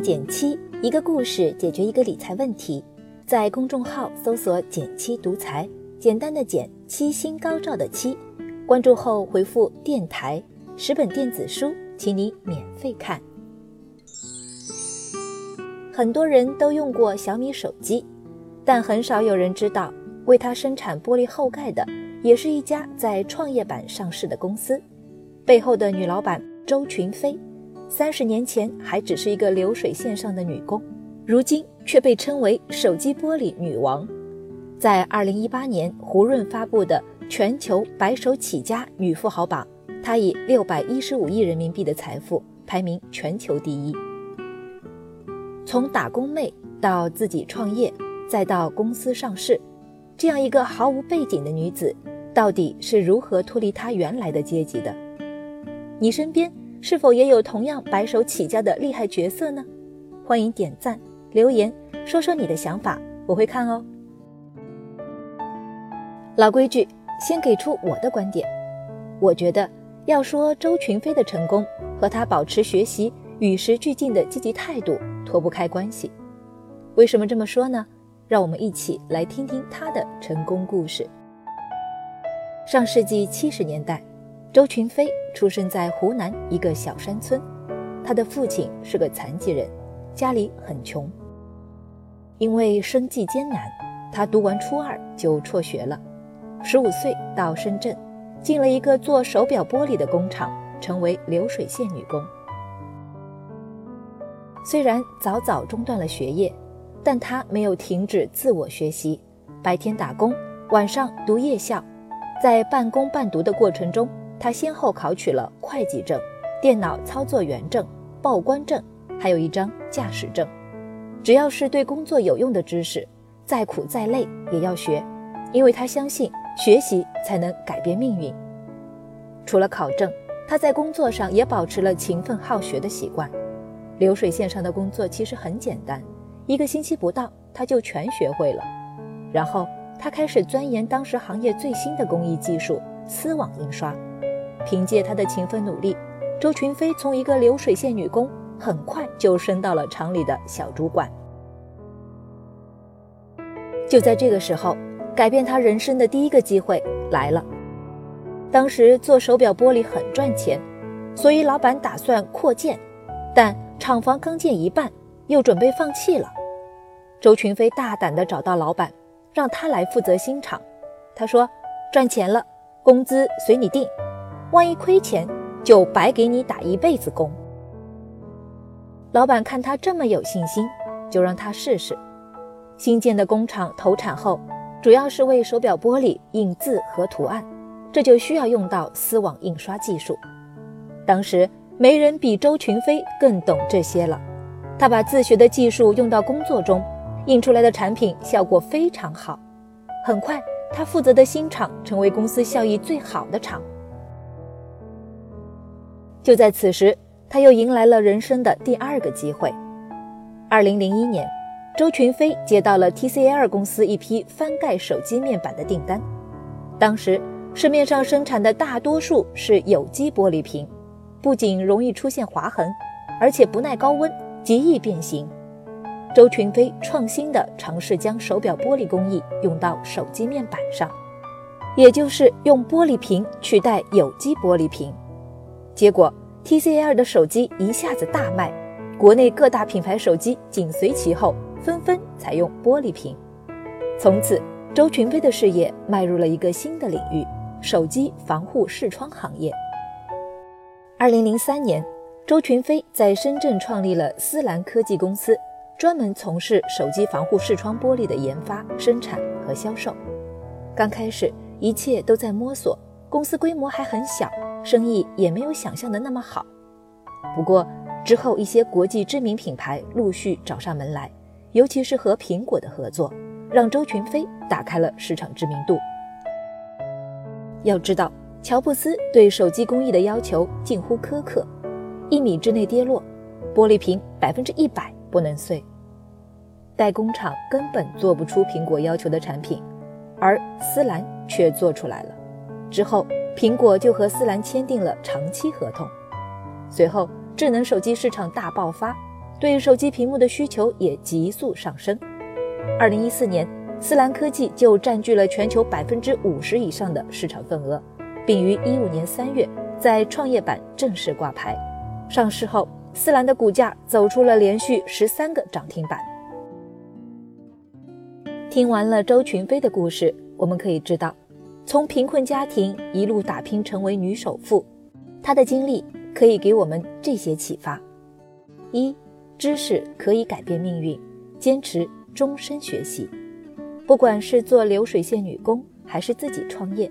减七，一个故事解决一个理财问题。在公众号搜索“减七独裁，简单的减，七星高照的七。关注后回复“电台”，十本电子书，请你免费看。很多人都用过小米手机，但很少有人知道，为它生产玻璃后盖的，也是一家在创业板上市的公司。背后的女老板周群飞。三十年前还只是一个流水线上的女工，如今却被称为手机玻璃女王。在二零一八年胡润发布的全球白手起家女富豪榜，她以六百一十五亿人民币的财富排名全球第一。从打工妹到自己创业，再到公司上市，这样一个毫无背景的女子，到底是如何脱离她原来的阶级的？你身边？是否也有同样白手起家的厉害角色呢？欢迎点赞留言，说说你的想法，我会看哦。老规矩，先给出我的观点。我觉得要说周群飞的成功，和他保持学习、与时俱进的积极态度脱不开关系。为什么这么说呢？让我们一起来听听他的成功故事。上世纪七十年代。周群飞出生在湖南一个小山村，他的父亲是个残疾人，家里很穷。因为生计艰难，他读完初二就辍学了。十五岁到深圳，进了一个做手表玻璃的工厂，成为流水线女工。虽然早早中断了学业，但他没有停止自我学习，白天打工，晚上读夜校，在半工半读的过程中。他先后考取了会计证、电脑操作员证、报关证，还有一张驾驶证。只要是对工作有用的知识，再苦再累也要学，因为他相信学习才能改变命运。除了考证，他在工作上也保持了勤奋好学的习惯。流水线上的工作其实很简单，一个星期不到他就全学会了。然后他开始钻研当时行业最新的工艺技术——丝网印刷。凭借她的勤奋努力，周群飞从一个流水线女工，很快就升到了厂里的小主管。就在这个时候，改变他人生的第一个机会来了。当时做手表玻璃很赚钱，所以老板打算扩建，但厂房刚建一半，又准备放弃了。周群飞大胆地找到老板，让他来负责新厂。他说：“赚钱了，工资随你定。”万一亏钱，就白给你打一辈子工。老板看他这么有信心，就让他试试。新建的工厂投产后，主要是为手表玻璃印字和图案，这就需要用到丝网印刷技术。当时没人比周群飞更懂这些了，他把自学的技术用到工作中，印出来的产品效果非常好。很快，他负责的新厂成为公司效益最好的厂。就在此时，他又迎来了人生的第二个机会。二零零一年，周群飞接到了 TCL 公司一批翻盖手机面板的订单。当时市面上生产的大多数是有机玻璃瓶，不仅容易出现划痕，而且不耐高温，极易变形。周群飞创新的尝试将手表玻璃工艺用到手机面板上，也就是用玻璃瓶取代有机玻璃瓶。结果，TCL 的手机一下子大卖，国内各大品牌手机紧随其后，纷纷采用玻璃屏。从此，周群飞的事业迈入了一个新的领域——手机防护视窗行业。二零零三年，周群飞在深圳创立了思兰科技公司，专门从事手机防护视窗玻璃的研发、生产和销售。刚开始，一切都在摸索，公司规模还很小。生意也没有想象的那么好，不过之后一些国际知名品牌陆续找上门来，尤其是和苹果的合作，让周群飞打开了市场知名度。要知道，乔布斯对手机工艺的要求近乎苛刻，一米之内跌落，玻璃瓶百分之一百不能碎，代工厂根本做不出苹果要求的产品，而思兰却做出来了。之后。苹果就和思兰签订了长期合同。随后，智能手机市场大爆发，对手机屏幕的需求也急速上升。二零一四年，思兰科技就占据了全球百分之五十以上的市场份额，并于一五年三月在创业板正式挂牌。上市后，思兰的股价走出了连续十三个涨停板。听完了周群飞的故事，我们可以知道，从贫困家庭一路打拼成为女首富，她的经历可以给我们这些启发：一、知识可以改变命运，坚持终身学习。不管是做流水线女工，还是自己创业，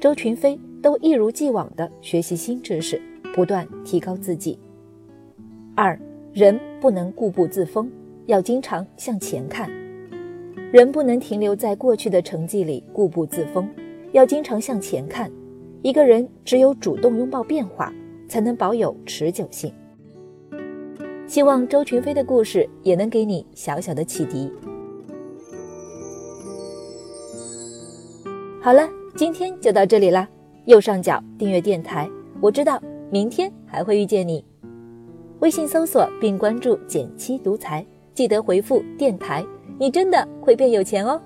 周群飞都一如既往地学习新知识，不断提高自己。二、人不能固步自封，要经常向前看。人不能停留在过去的成绩里固步自封，要经常向前看。一个人只有主动拥抱变化，才能保有持久性。希望周群飞的故事也能给你小小的启迪。好了，今天就到这里啦。右上角订阅电台，我知道明天还会遇见你。微信搜索并关注“减七独裁，记得回复“电台”。你真的会变有钱哦！